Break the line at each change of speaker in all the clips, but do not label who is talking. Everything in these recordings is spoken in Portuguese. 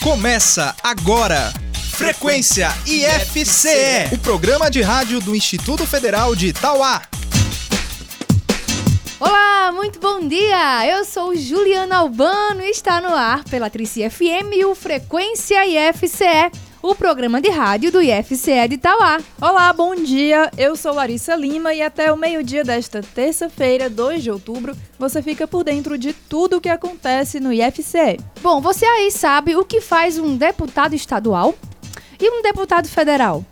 Começa agora. Frequência IFCE, o programa de rádio do Instituto Federal de Itauá.
Olá, muito bom dia! Eu sou Juliana Albano e está no ar pela Trici FM e o Frequência IFCE, o programa de rádio do IFCE de Itauá.
Olá, bom dia! Eu sou Larissa Lima e até o meio-dia desta terça-feira, 2 de outubro, você fica por dentro de tudo o que acontece no IFCE.
Bom, você aí sabe o que faz um deputado estadual e um deputado federal?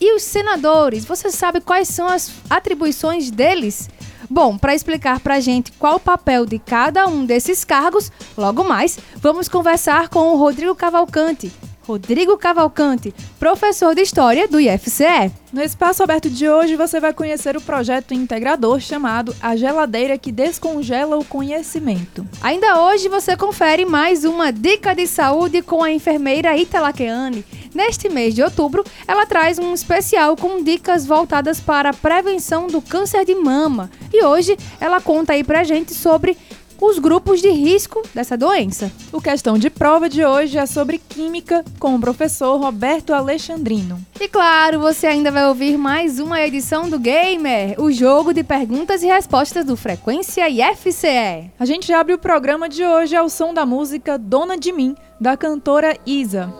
E os senadores, você sabe quais são as atribuições deles? Bom, para explicar para a gente qual o papel de cada um desses cargos, logo mais vamos conversar com o Rodrigo Cavalcante. Rodrigo Cavalcante, professor de História do IFCE.
No espaço aberto de hoje você vai conhecer o projeto integrador chamado A Geladeira que Descongela o Conhecimento.
Ainda hoje você confere mais uma dica de saúde com a enfermeira Italaqueane. Neste mês de outubro, ela traz um especial com dicas voltadas para a prevenção do câncer de mama. E hoje ela conta aí pra gente sobre os grupos de risco dessa doença.
O questão de prova de hoje é sobre química com o professor Roberto Alexandrino.
E claro, você ainda vai ouvir mais uma edição do Gamer, o jogo de perguntas e respostas do Frequência IFCE.
A gente abre o programa de hoje ao som da música Dona de Mim, da cantora Isa.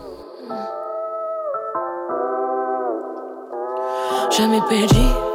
Já me perdi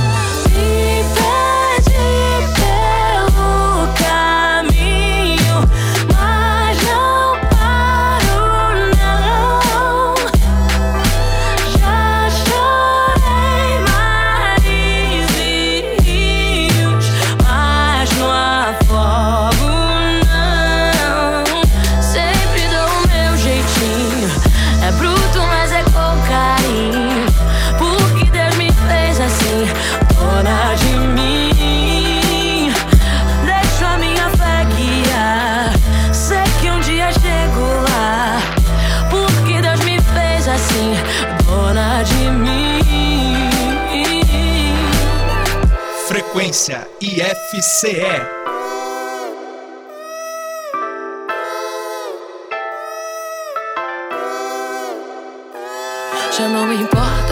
IFCE.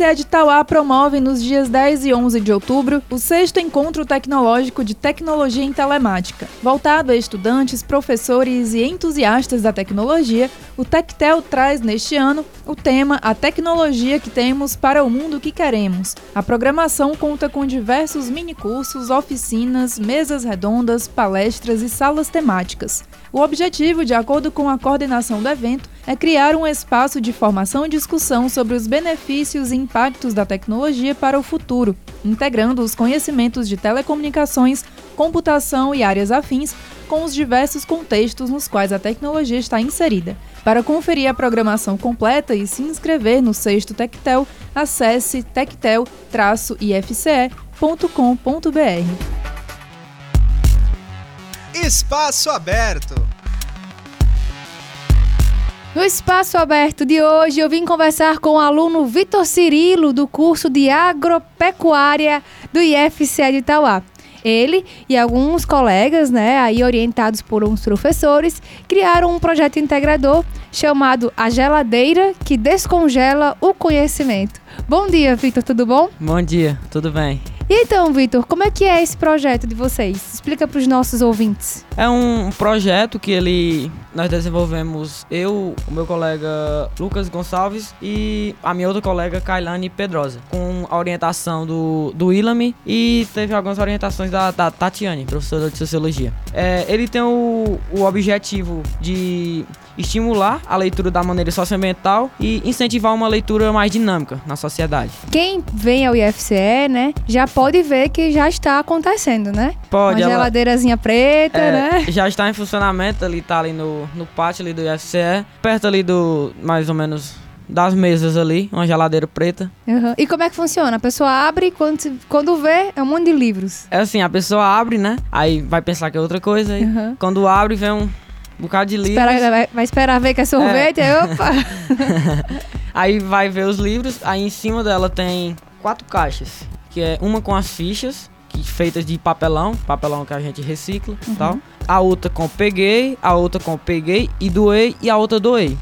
IFCE de Tauá promove nos dias 10 e 11 de outubro o sexto encontro tecnológico de tecnologia em telemática. Voltado a estudantes, professores e entusiastas da tecnologia, o Tectel traz neste ano o tema A Tecnologia que Temos para o Mundo que Queremos. A programação conta com diversos minicursos, oficinas, mesas redondas, palestras e salas temáticas. O objetivo, de acordo com a coordenação do evento, é criar um espaço de formação e discussão sobre os benefícios e impactos da tecnologia para o futuro, integrando os conhecimentos de telecomunicações, computação e áreas afins com os diversos contextos nos quais a tecnologia está inserida. Para conferir a programação completa e se inscrever no sexto Tectel, acesse tectel-ifce.com.br.
Espaço Aberto.
No Espaço Aberto de hoje, eu vim conversar com o aluno Vitor Cirilo, do curso de Agropecuária do IFCE de Itauá. Ele e alguns colegas, né, aí orientados por uns professores, criaram um projeto integrador chamado A Geladeira que Descongela o Conhecimento. Bom dia, Vitor, tudo bom?
Bom dia, tudo bem.
E então, Vitor, como é que é esse projeto de vocês? Explica para os nossos ouvintes.
É um projeto que ele nós desenvolvemos eu, o meu colega Lucas Gonçalves e a minha outra colega Kailane Pedrosa, com a orientação do, do Ilami e teve algumas orientações da, da Tatiane, professora de Sociologia. É, ele tem o, o objetivo de estimular a leitura da maneira socioambiental e incentivar uma leitura mais dinâmica na sociedade.
Quem vem ao IFCE, né, já pode ver que já está acontecendo, né?
Pode.
Uma
ela,
geladeirazinha preta,
é,
né?
Já está em funcionamento, ali tá ali no, no pátio ali do IFCE, perto ali do, mais ou menos, das mesas ali, uma geladeira preta.
Uhum. E como é que funciona? A pessoa abre quando, quando vê, é um monte de livros.
É assim, a pessoa abre, né? Aí vai pensar que é outra coisa. Aí
Uhum.
quando abre, vem um bocado de livros.
Espera- vai, vai esperar ver que é sorvete, aí opa!
Aí vai ver os livros. Aí em cima dela tem quatro caixas. Que é uma com as fichas, que, feitas de papelão. Papelão que a gente recicla e tal. A outra com peguei, a outra com peguei e doei e a outra doei.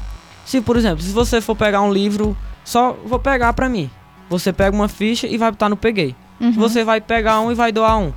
Se, por exemplo, se você for pegar um livro, só vou pegar pra mim. Você pega uma ficha e vai botar no peguei.
Uhum.
Você vai pegar um e vai doar um.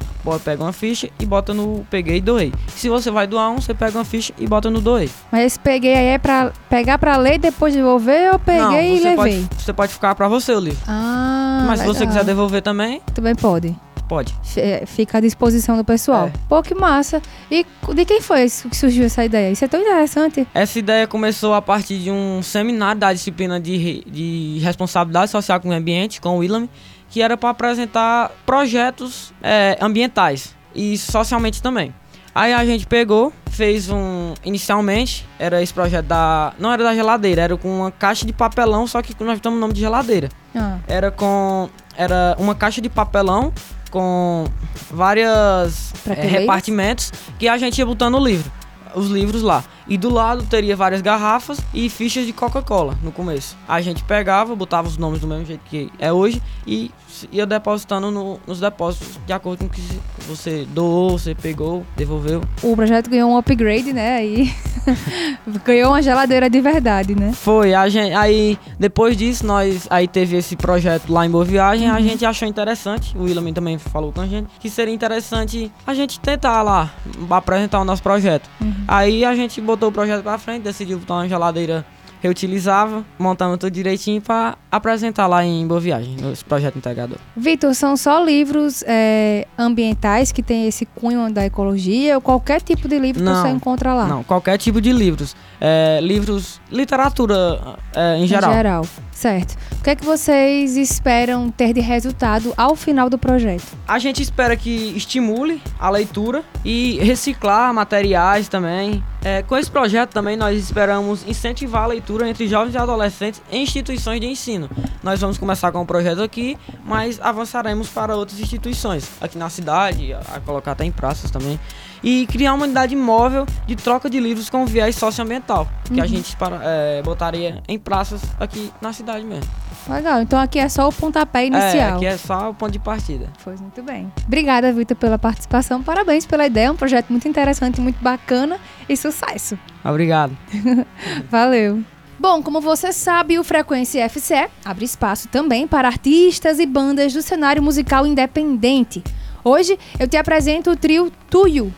Pega uma ficha e bota no peguei e doei. Se você vai doar um, você pega uma ficha e bota no doei.
Mas esse peguei aí é pra pegar pra ler e depois devolver ou peguei
Não,
e levei?
pode, você pode ficar pra você o livro.
Ah,
Mas se você
legal.
quiser devolver também,
Também pode.
pode.
É, Fica à disposição do pessoal.
É.
Pô, que massa. E de quem foi que surgiu essa ideia? Isso é tão interessante.
Essa ideia começou a partir de um seminário da disciplina de, de responsabilidade social com o ambiente, com o Willam, que era para apresentar projetos é, ambientais e socialmente também. Aí a gente pegou, fez um. Inicialmente, era esse projeto da. Não era da geladeira, era com uma caixa de papelão, só que nós estamos no nome de geladeira.
Ah,
Era com. Era uma caixa de papelão com várias
Prateleiras?
repartimentos que a gente ia botando o livro. Os livros lá. E do lado teria várias garrafas e fichas de Coca-Cola no começo. A gente pegava, botava os nomes do mesmo jeito que é hoje e ia depositando no- nos depósitos de acordo com o que você doou, você pegou, devolveu.
o projeto ganhou um upgrade, né? Aí ganhou uma geladeira de verdade, né?
Foi, a gente, aí depois disso, nós aí teve esse projeto lá em Boa Viagem,
Uhum.
a gente achou interessante, o William também falou com a gente, que seria interessante a gente tentar lá apresentar o nosso projeto.
Uhum.
Aí a gente botou o projeto pra frente, decidiu botar uma geladeira reutilizável, montamos tudo direitinho pra apresentar lá em Boa Viagem, esse projeto integrador.
Vitor, são só livros é, ambientais que tem esse cunho da ecologia ou qualquer tipo de livro que
Não,
você encontra lá?
Não, qualquer tipo de livros. É, livros, literatura é, em geral.
Em geral. Certo. O que é que vocês esperam ter de resultado ao final do projeto?
A gente espera que estimule a leitura e reciclar materiais também. É, com esse projeto também nós esperamos incentivar a leitura entre jovens e adolescentes em instituições de ensino. Nós vamos começar com o projeto aqui, mas avançaremos para outras instituições aqui na cidade, a colocar até em praças também. E criar uma unidade móvel de troca de livros com viés socioambiental, que a gente para, é, botaria em praças aqui na cidade mesmo.
Legal. Então aqui é só o pontapé
É,
inicial.
aqui é só o ponto de partida.
Pois muito bem. Obrigada, Vitor, pela participação. Parabéns pela ideia. É um projeto muito interessante, muito bacana e sucesso.
Obrigado.
Valeu. Bom, como você sabe, o Frequência FCE abre espaço também para artistas e bandas do cenário musical independente. Hoje eu te apresento o trio Tuyo.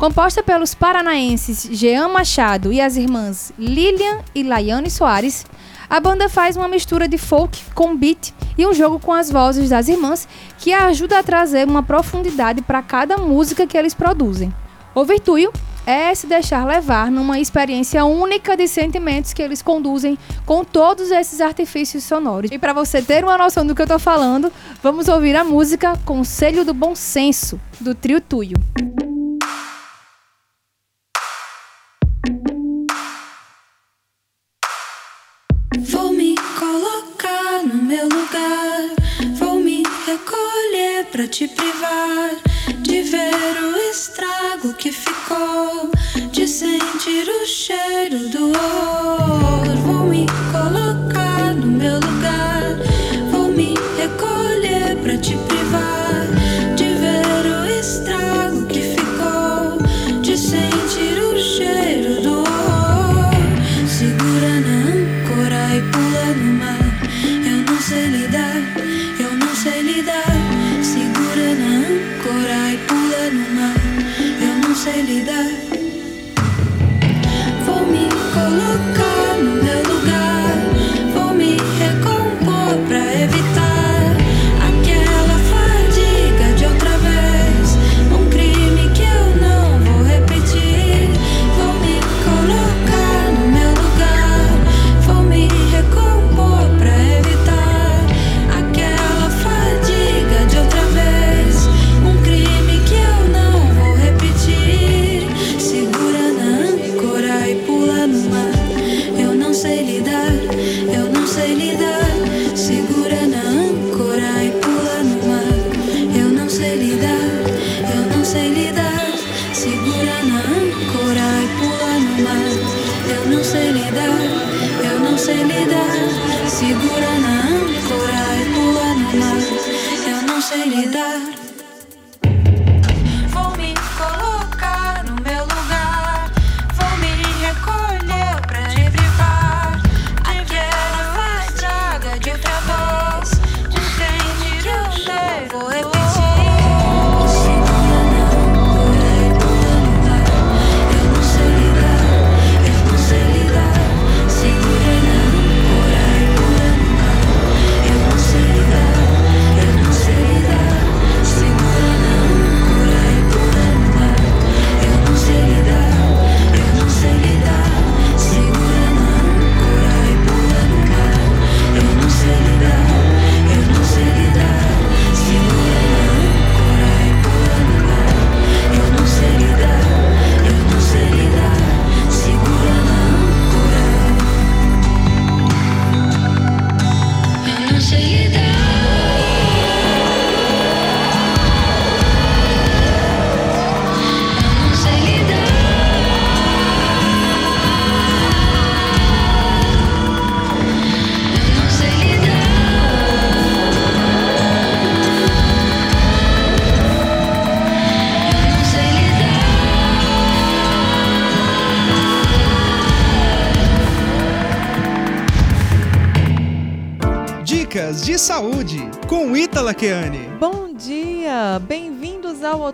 Composta pelos paranaenses Jean Machado e as irmãs Lilian e Laiane Soares, a banda faz uma mistura de folk com beat e um jogo com as vozes das irmãs que ajuda a trazer uma profundidade para cada música que eles produzem. O Virtuio é se deixar levar numa experiência única de sentimentos que eles conduzem com todos esses artifícios sonoros. E para você ter uma noção do que eu tô falando, vamos ouvir a música Conselho do Bom Senso, do Trio Tuyo.
Pra te privar de ver o estrago que ficou, de sentir o cheiro do horror. Vou me colocar no meu lugar, vou me recolher pra te privar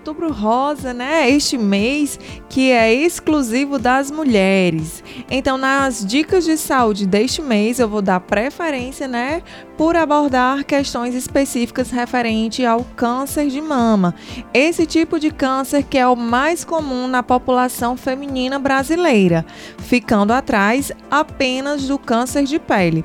Outubro Rosa, né? Este mês que é exclusivo das mulheres. Então, nas dicas de saúde deste mês, eu vou dar preferência, né, por abordar questões específicas referente ao câncer de mama. Esse tipo de câncer que é o mais comum na população feminina brasileira, ficando atrás apenas do câncer de pele.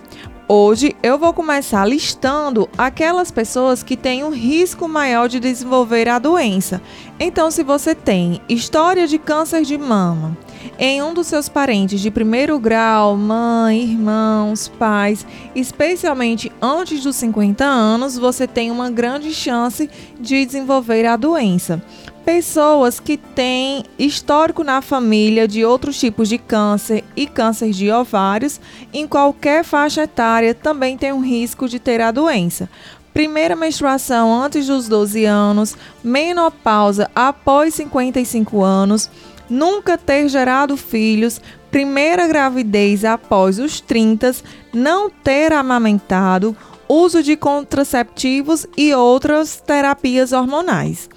Hoje eu vou começar listando aquelas pessoas que têm um risco maior de desenvolver a doença. Então, se você tem história de câncer de mama em um dos seus parentes de primeiro grau, mãe, irmãos, pais, especialmente antes dos 50 anos, você tem uma grande chance de desenvolver a doença. Pessoas que têm histórico na família de outros tipos de câncer e câncer de ovários, em qualquer faixa etária, também tem um risco de ter a doença. Primeira menstruação antes dos 12 anos, menopausa após 55 anos, nunca ter gerado filhos, primeira gravidez após os 30, não ter amamentado, uso de contraceptivos e outras terapias hormonais.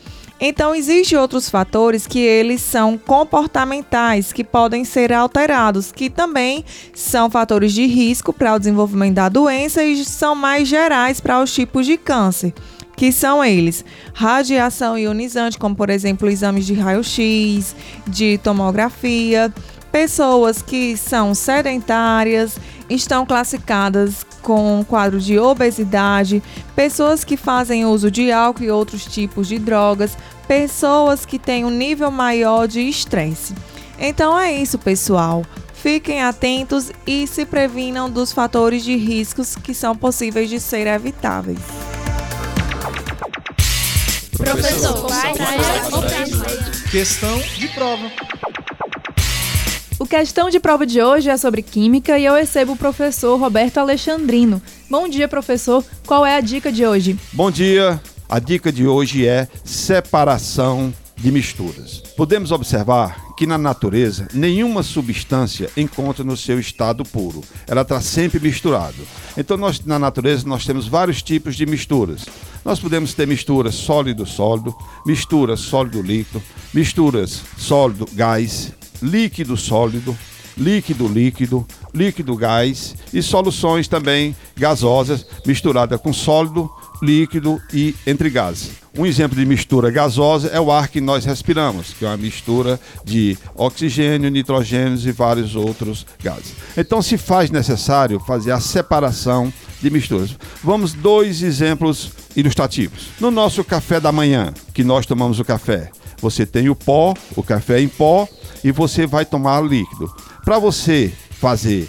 Então, existem outros fatores que eles são comportamentais, que podem ser alterados, que também são fatores de risco para o desenvolvimento da doença e são mais gerais para os tipos de câncer, que são eles: radiação ionizante, como por exemplo exames de raio-x, de tomografia, pessoas que são sedentárias, estão classificadas com quadro de obesidade, pessoas que fazem uso de álcool e outros tipos de drogas, pessoas que têm um nível maior de estresse. Então é isso, pessoal. Fiquem atentos e se previnam dos fatores de riscos que são possíveis de ser evitáveis.
Professor,
Questão de prova.
Questão de prova de hoje é sobre química e eu recebo o professor Roberto Alexandrino. Bom dia, professor. Qual é a dica de hoje?
Bom dia. A dica de hoje é separação de misturas. Podemos observar que na natureza nenhuma substância encontra no seu estado puro. Ela está sempre misturada. Então nós na natureza nós temos vários tipos de misturas. Nós podemos ter misturas sólido-sólido, misturas sólido-líquido, misturas sólido-gás, líquido-sólido, líquido-líquido, líquido-gás e soluções também gasosas misturadas com sólido, líquido e entre gases. Um exemplo de mistura gasosa é o ar que nós respiramos, que é uma mistura de oxigênio, nitrogênios e vários outros gases. Então se faz necessário fazer a separação de misturas. Vamos dois exemplos ilustrativos. No nosso café da manhã, que nós tomamos o café, você tem o pó, o café em pó e você vai tomar líquido. Para você fazer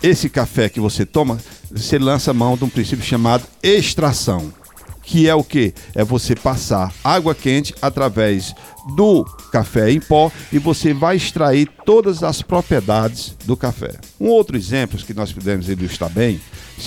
esse café que você toma, você lança mão de um princípio chamado extração, que é o que? É você passar água quente através do café em pó e você vai extrair todas as propriedades do café. Um outro exemplo que nós podemos ilustrar bem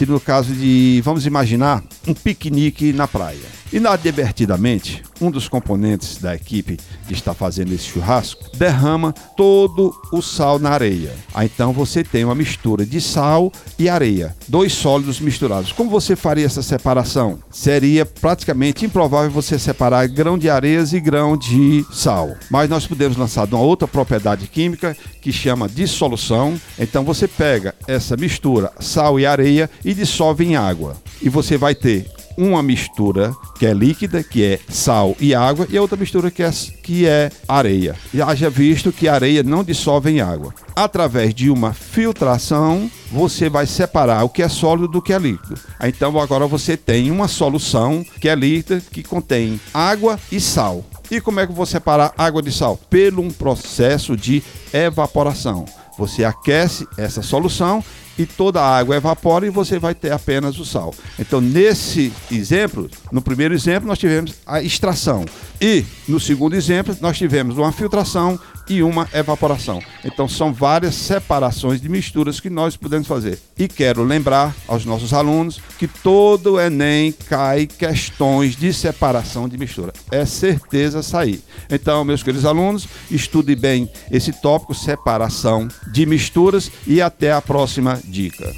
no caso de, vamos imaginar, um piquenique na praia. Inadvertidamente, um dos componentes da equipe que está fazendo esse churrasco derrama todo o sal na areia. Aí então você tem uma mistura de sal e areia, dois sólidos misturados. Como você faria essa separação? Seria praticamente improvável você separar grão de areias e grão de sal. Mas nós podemos lançar uma outra propriedade química que chama dissolução. Então você pega essa mistura sal e areia e dissolve em água. E você vai ter uma mistura que é líquida, que é sal e água, e a outra mistura que é, que é areia. E haja visto que areia não dissolve em água. Através de uma filtração, você vai separar o que é sólido do que é líquido. Então agora você tem uma solução que é líquida, que contém água e sal. E como é que vou separar água de sal? Pelo um processo de evaporação. Você aquece essa solução e toda a água evapora e você vai ter apenas o sal. Então, nesse exemplo, no primeiro exemplo, nós tivemos a extração. E no segundo exemplo, nós tivemos uma filtração e uma evaporação. Então, são várias separações de misturas que nós podemos fazer. E quero lembrar aos nossos alunos que todo Enem cai questões de separação de mistura. É certeza sair. Então, meus queridos alunos, estude bem esse tópico, separação de misturas, e até a próxima dica.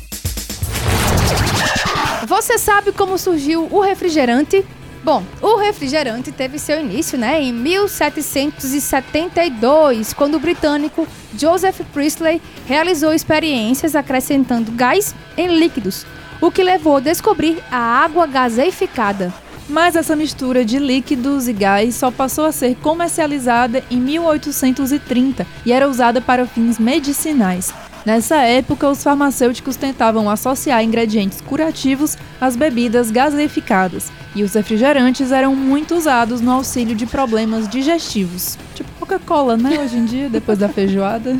Você sabe como surgiu o refrigerante? Bom, o refrigerante teve seu início né, em 1772, quando o britânico Joseph Priestley realizou experiências acrescentando gás em líquidos, o que levou a descobrir a água gaseificada.
Mas essa mistura de líquidos e gás só passou a ser comercializada em 1830 e era usada para fins medicinais. Nessa época, os farmacêuticos tentavam associar ingredientes curativos às bebidas gaseificadas, e os refrigerantes eram muito usados no auxílio de problemas digestivos. Tipo Coca-Cola, né, hoje em dia, depois da feijoada.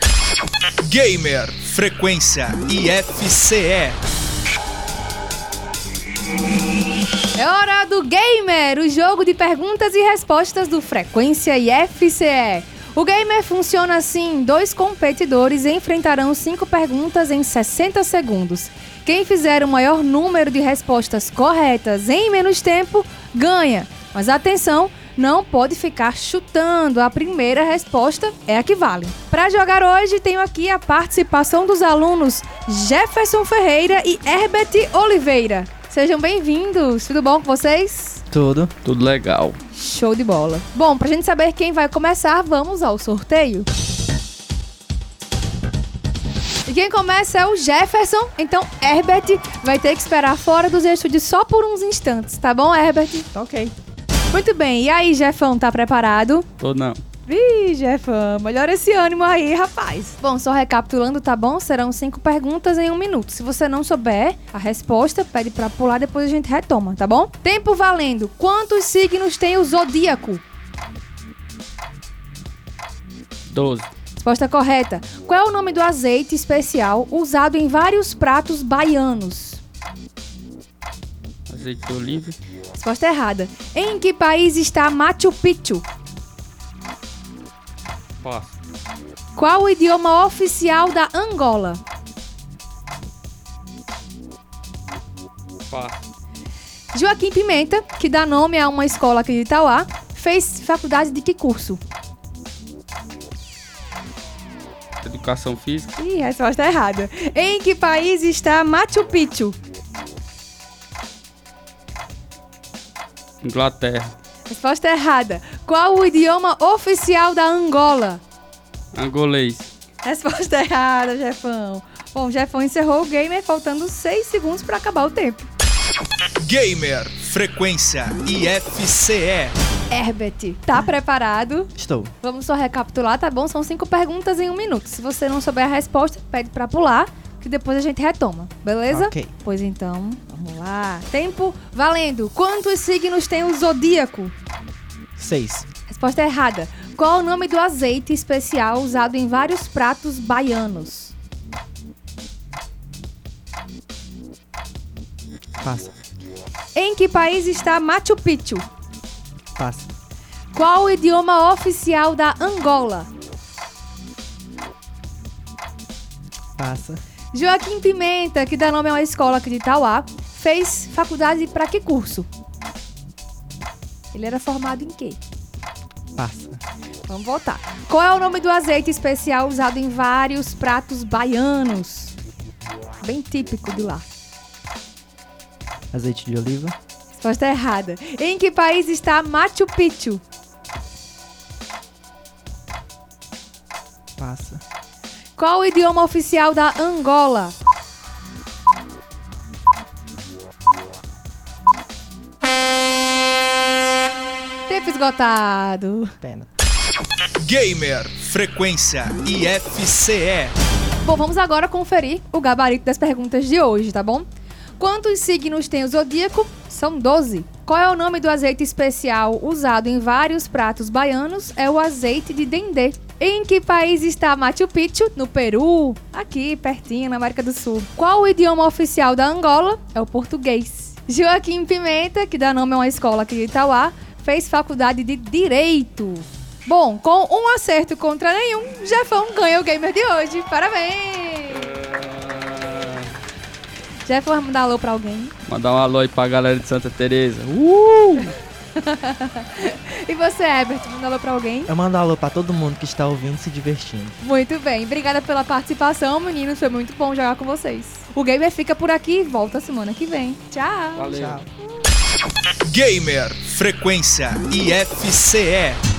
Gamer Frequência IFCE.
É hora do Gamer, o jogo de perguntas e respostas do Frequência IFCE. O Gamer funciona assim: dois competidores enfrentarão cinco perguntas em 60 segundos. Quem fizer o maior número de respostas corretas em menos tempo ganha. Mas atenção, não pode ficar chutando. A primeira resposta é a que vale. Para jogar hoje, tenho aqui a participação dos alunos Jefferson Ferreira e Herbert Oliveira. Sejam bem-vindos. Tudo bom com vocês?
Tudo.
Tudo legal.
Show de bola. Bom, pra gente saber quem vai começar, vamos ao sorteio. E quem começa é o Jefferson, então Herbert vai ter que esperar fora dos estúdios só por uns instantes, tá bom, Herbert?
Tá ok.
Muito bem, e aí, Jefão, tá preparado?
Tô não.
Ih, Jefão, melhora esse ânimo aí, rapaz. Bom, só recapitulando, tá bom? Serão cinco perguntas em um minuto. Se você não souber a resposta, pede pra pular, depois a gente retoma, tá bom? Tempo valendo. Quantos signos tem o zodíaco?
12.
Resposta correta. Qual é o nome do azeite especial usado em vários pratos baianos?
Azeite de oliva.
Resposta errada. Em que país está Machu Picchu?
Passo.
Qual o idioma oficial da Angola?
Passo.
Joaquim Pimenta, que dá nome a uma escola aqui de Itauá, fez faculdade de que curso?
Educação física.
Ih, resposta errada. Em que país está Machu Picchu?
Inglaterra.
Resposta errada. Qual o idioma oficial da Angola?
Angolês.
Resposta errada, Jefão. Bom, o Jefão encerrou o gamer faltando 6 segundos para acabar o tempo.
Gamer Frequência IFCE.
Herbert, tá preparado?
Estou.
Vamos só recapitular, tá bom? São cinco perguntas em um minuto. Se você não souber a resposta, pede pra pular, que depois a gente retoma, beleza?
Ok.
Pois então, vamos lá. Tempo valendo. Quantos signos tem o zodíaco?
Seis.
Resposta errada. Qual o nome do azeite especial usado em vários pratos baianos?
Passa.
Em que país está Machu Picchu?
Passa.
Qual o idioma oficial da Angola?
Passa.
Joaquim Pimenta, que dá nome a uma escola aqui de Itauá, fez faculdade para que curso? Ele era formado em quê?
Passa.
Vamos voltar. Qual é o nome do azeite especial usado em vários pratos baianos? Bem típico de lá.
Azeite de oliva.
Resposta errada. Em que país está Machu Picchu?
Passa.
Qual o idioma oficial da Angola? Tempo esgotado.
Pena.
Gamer Frequência IFCE.
Bom, vamos agora conferir o gabarito das perguntas de hoje, tá bom? Quantos signos tem o zodíaco? São 12. Qual é o nome do azeite especial usado em vários pratos baianos? É o azeite de dendê. Em que país está Machu Picchu? No Peru, aqui pertinho, na América do Sul. Qual o idioma oficial da Angola? É o português. Joaquim Pimenta, que dá nome a uma escola aqui de Itauá, fez faculdade de Direito. Bom, com um acerto contra nenhum, Jefão ganha o gamer de hoje. Parabéns! Jefão vai mandar alô pra alguém.
Mandar um alô aí pra galera de Santa Teresa. Uh!
E você, Herbert, manda alô pra alguém?
Eu mando alô pra todo mundo que está ouvindo e se divertindo.
Muito bem, obrigada pela participação, meninos. Foi muito bom jogar com vocês. O Gamer fica por aqui e volta semana que vem. Tchau!
Valeu.
Tchau.
Gamer Frequência IFCE.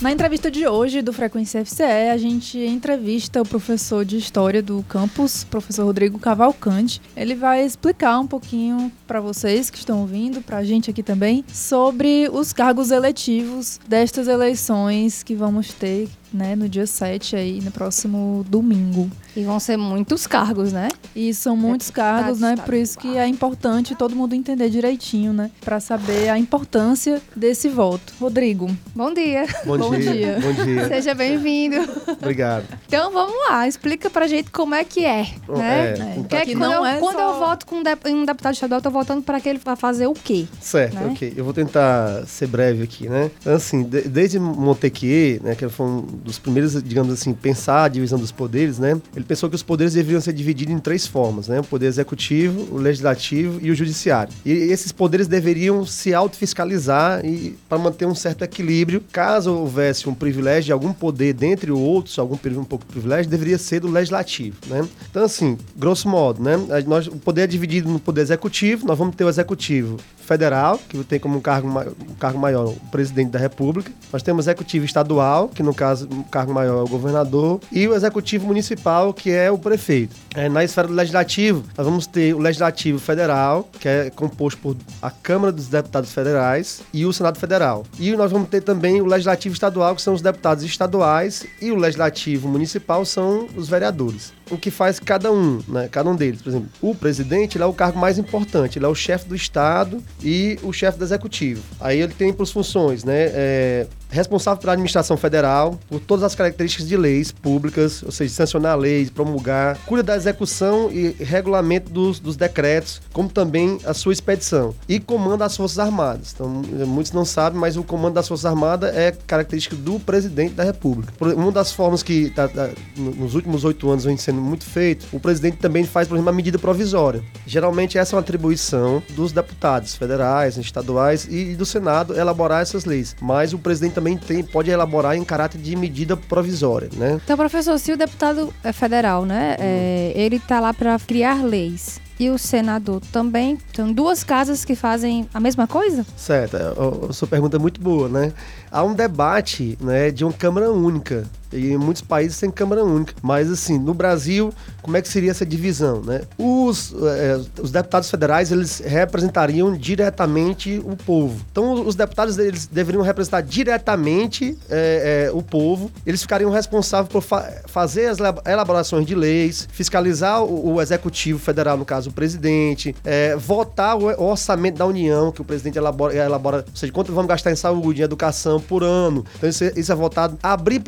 Na entrevista de hoje do Frequência FCE, a gente entrevista o professor de História do campus, professor Rodrigo Cavalcante. Ele vai explicar um pouquinho para vocês que estão ouvindo, para a gente aqui também, sobre os cargos eletivos destas eleições que vamos ter né, no dia 7 aí, no próximo domingo.
E vão ser muitos cargos, né?
E são muitos
Deputado
cargos, né? Por isso que é importante todo mundo entender direitinho, né? Para saber a importância desse voto. Rodrigo,
Bom dia.
Bom,
Bom
dia.
dia.
Bom dia.
Seja bem-vindo.
Obrigado.
Então vamos lá, explica pra gente como é que é, né?
É,
é que
que
quando,
não
eu,
é
quando
só-
eu voto com um um deputado estadual, eu tô votando para que ele vai fazer o quê?
Certo,
Né?
ok. Eu vou tentar ser breve aqui, né? Então, Assim, de- desde Montesquieu, né, que ele foi um dos primeiros, digamos assim, pensar a divisão dos poderes, né? Ele pensou que os poderes deveriam ser divididos em três formas, né? O poder executivo, o legislativo e o judiciário. E esses poderes deveriam se autofiscalizar e para manter um certo equilíbrio. Caso houvesse um privilégio de algum poder dentre outros, algum um pouco de privilégio, deveria ser do legislativo, né? Então assim, grosso modo, né? Nós, o poder é dividido no poder executivo, nós vamos ter o executivo federal, que tem como um cargo, um cargo maior o presidente da república. Nós temos executivo estadual, que no caso o cargo maior é o governador, e o executivo municipal, que é o prefeito. É, na esfera do legislativo, nós vamos ter o legislativo federal, que é composto por a Câmara dos Deputados Federais e o Senado Federal. E nós vamos ter também o legislativo estadual, que são os deputados estaduais, e o legislativo municipal são os vereadores. O que faz cada um, né? Cada um deles. Por exemplo, o presidente é o cargo mais importante, ele é o chefe do Estado e o chefe do executivo. Aí ele tem por funções, né? É, responsável pela administração federal, por todas as características de leis públicas, ou seja, sancionar leis, promulgar, cuida da execução e regulamento dos, dos decretos, como também a sua expedição. E comanda as Forças Armadas. Então, muitos não sabem, mas o comando das Forças Armadas é característica do presidente da República. Uma das formas que tá- tá, no- nos últimos oito anos vem sendo muito feito, o presidente também faz, por exemplo, uma medida provisória. Geralmente essa é uma atribuição dos deputados federais, estaduais e do Senado elaborar essas leis. Mas o presidente também tem, pode elaborar em caráter de medida provisória, né?
Então, professor, se o deputado é federal, né, é, ele tá lá para criar leis e o senador também, são duas casas que fazem a mesma coisa?
Certo, é, a sua pergunta é muito boa, né? Há um debate né, de uma Câmara Única. E em muitos países tem Câmara Única. Mas, assim, no Brasil, como é que seria essa divisão, né? Os, eh, os deputados federais, eles representariam diretamente o povo. Então, os deputados, eles deveriam representar diretamente eh, eh, o povo. Eles ficariam responsáveis por fa- fazer as elab- elaborações de leis, fiscalizar o, o executivo federal, no caso, o presidente, votar o, o orçamento da União, que o presidente elabora, elabora ou seja, quanto vamos gastar em saúde, em educação por ano. Então, isso, é- isso é votado. Abrir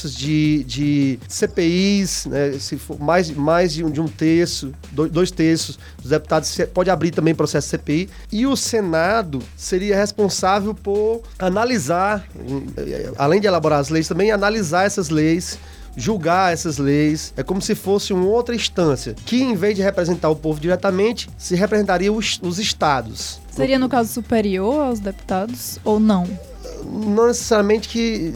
processos de, de CPIs, né, se for mais, mais de um, de um terço, dois, dois terços dos deputados, pode abrir também processo CPI. E o Senado seria responsável por analisar, além de elaborar as leis, também analisar essas leis julgar essas leis. É como se fosse uma outra instância que, em vez de representar o povo diretamente, se representaria os, os estados.
Seria, no caso, superior aos deputados ou não?
Não necessariamente que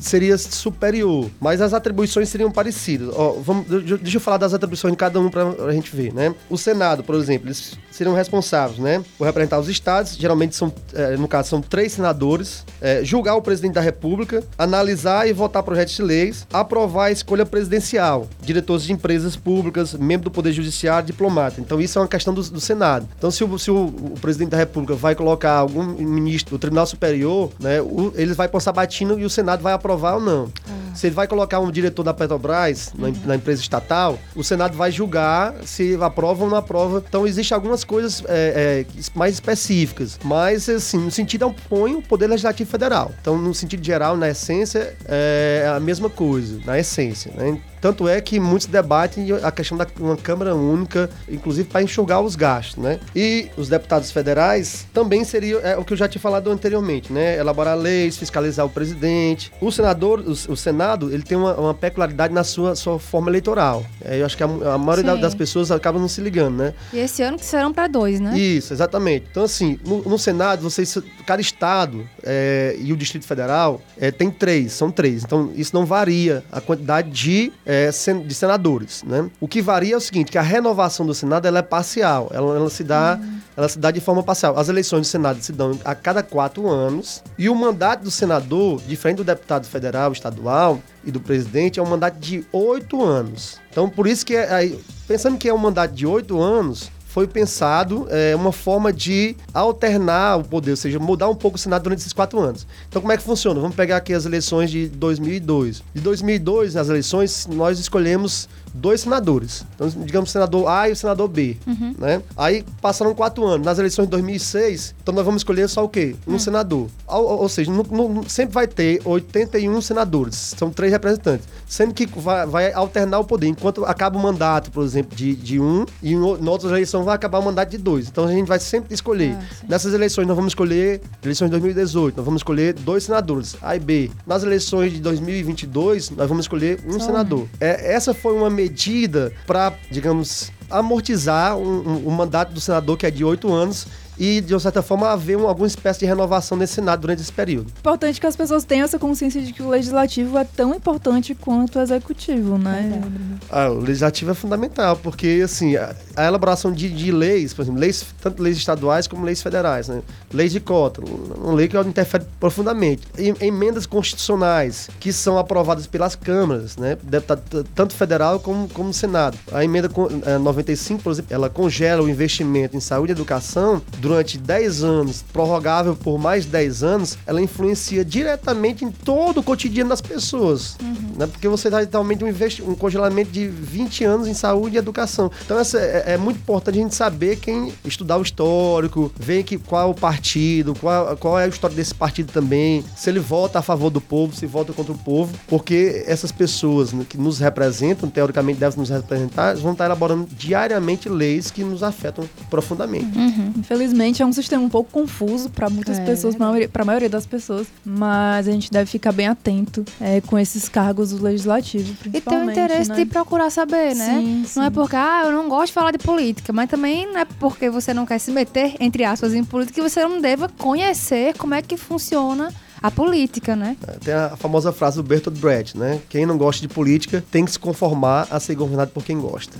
seria superior, mas as atribuições seriam parecidas. Ó, vamos, de- deixa eu falar das atribuições de cada um para a gente ver, né? O Senado, por exemplo, eles seriam responsáveis, né? Por representar os estados, geralmente são, eh, no caso, são três senadores, eh, julgar o presidente da República, analisar e votar projetos de leis, aprovar a escolha presidencial, diretores de empresas públicas, membro do Poder Judiciário, diplomata. Então, isso é uma questão do, do Senado. Então, se, o, se o, o presidente da República vai colocar algum ministro do Tribunal Superior, né, o, ele vai pôr sabatina e o Senado vai aprovar ou não. Se ele vai colocar um diretor da Petrobras na, em- na empresa estatal, o Senado vai julgar se aprova ou não aprova. Então, existem algumas coisas é, é, mais específicas. Mas, assim, no sentido, põe o Poder Legislativo Federal. Então, no sentido geral, na essência, é a mesma coisa, na essência, né? Tanto é que muitos debatem a questão da uma Câmara Única, inclusive para enxugar os gastos, né? E os deputados federais também seriam, é o que eu já tinha falado anteriormente, né? Elaborar leis, fiscalizar o presidente. O senador, o, o Senado, ele tem uma, uma peculiaridade na sua, sua forma eleitoral. É, eu acho que a, a maioria
Sim.
das pessoas acaba não se ligando, né?
E esse ano que serão para dois, né?
Isso, exatamente. Então, assim, no, no Senado, vocês, cada estado é, e o Distrito Federal é, tem três, são três. Então, isso não varia a quantidade de, é, de senadores, né? O que varia é o seguinte, que a renovação do Senado, ela é parcial. Ela, ela se dá, ela se dá de forma parcial. As eleições do Senado se dão a cada quatro anos e o mandato do senador, diferente do deputado federal, estadual e do presidente, é um mandato de oito anos. Então, por isso que, é, aí, pensando que é um mandato de oito anos, foi pensado é, uma forma de alternar o poder, ou seja, mudar um pouco o Senado durante esses quatro anos. Então, como é que funciona? Vamos pegar aqui as eleições de 2002. De 2002, nas eleições, nós escolhemos dois senadores. Então, digamos, o senador A e o senador B. Né? Aí passaram quatro anos. Nas eleições de 2006, então nós vamos escolher só o quê? Um senador. Ou, ou- seja, no- no- sempre vai ter 81 senadores. São três representantes. Sendo que vai, vai alternar o poder. Enquanto acaba o mandato, por exemplo, de, de um, e em o- em outra eleição vai acabar o mandato de dois. Então a gente vai sempre escolher. Nessas eleições nós vamos escolher, eleições de 2018, nós vamos escolher dois senadores, A e B. Nas eleições de 2022, nós vamos escolher um senador. É, essa foi uma medida para, digamos, amortizar um, um- um mandato do senador que é de oito anos e, de uma certa forma, haver um- alguma espécie de renovação nesse Senado durante esse período.
Importante que as pessoas tenham essa consciência de que o legislativo é tão importante quanto o executivo, né?
Ah, o legislativo é fundamental, porque assim, a, a elaboração de, de leis, por exemplo, leis, tanto leis estaduais como leis federais, né? Leis de cota, uma lei que interfere profundamente. Em- emendas constitucionais que são aprovadas pelas câmaras, né? Deputado, tanto federal como, como Senado. A emenda con- eh, 95, por exemplo, ela congela o investimento em saúde e educação durante 10 anos, prorrogável por mais 10 anos, ela influencia diretamente em todo o cotidiano das pessoas. Né? Porque você dá literalmente um, um congelamento de 20 anos em saúde e educação. Então essa é, é muito importante a gente saber quem estudar o histórico, ver que, qual é o partido, qual, qual é a história desse partido também, se ele vota a favor do povo, se vota contra o povo, porque essas pessoas né, que nos representam, teoricamente devem nos representar, vão estar elaborando diariamente leis que nos afetam profundamente.
Infelizmente é um sistema um pouco confuso para muitas
É,
pessoas, para a maioria das pessoas, mas a gente deve ficar bem atento é, com esses cargos do legislativo,
E ter o interesse
né?
de procurar saber, né?
Sim,
Não é porque, ah, eu não gosto de falar de política, mas também não é porque você não quer se meter, entre aspas, em política, que você não deva conhecer como é que funciona a política, né?
Tem a famosa frase do Bertolt Brecht, né? Quem não gosta de política tem que se conformar a ser governado por quem gosta.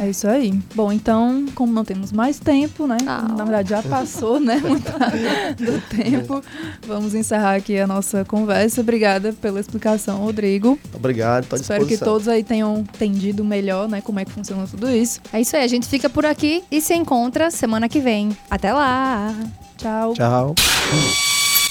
É isso aí. Bom, então, como não temos mais tempo, né?
Ah.
Na verdade, já passou, né? do tempo. Vamos encerrar aqui a nossa conversa. Obrigada pela explicação, Rodrigo.
Obrigado, tô à
Espero que todos aí tenham entendido melhor, né? Como é que funciona tudo isso.
É isso aí, a gente fica por aqui e se encontra semana que vem. Até lá!
Tchau.
Tchau.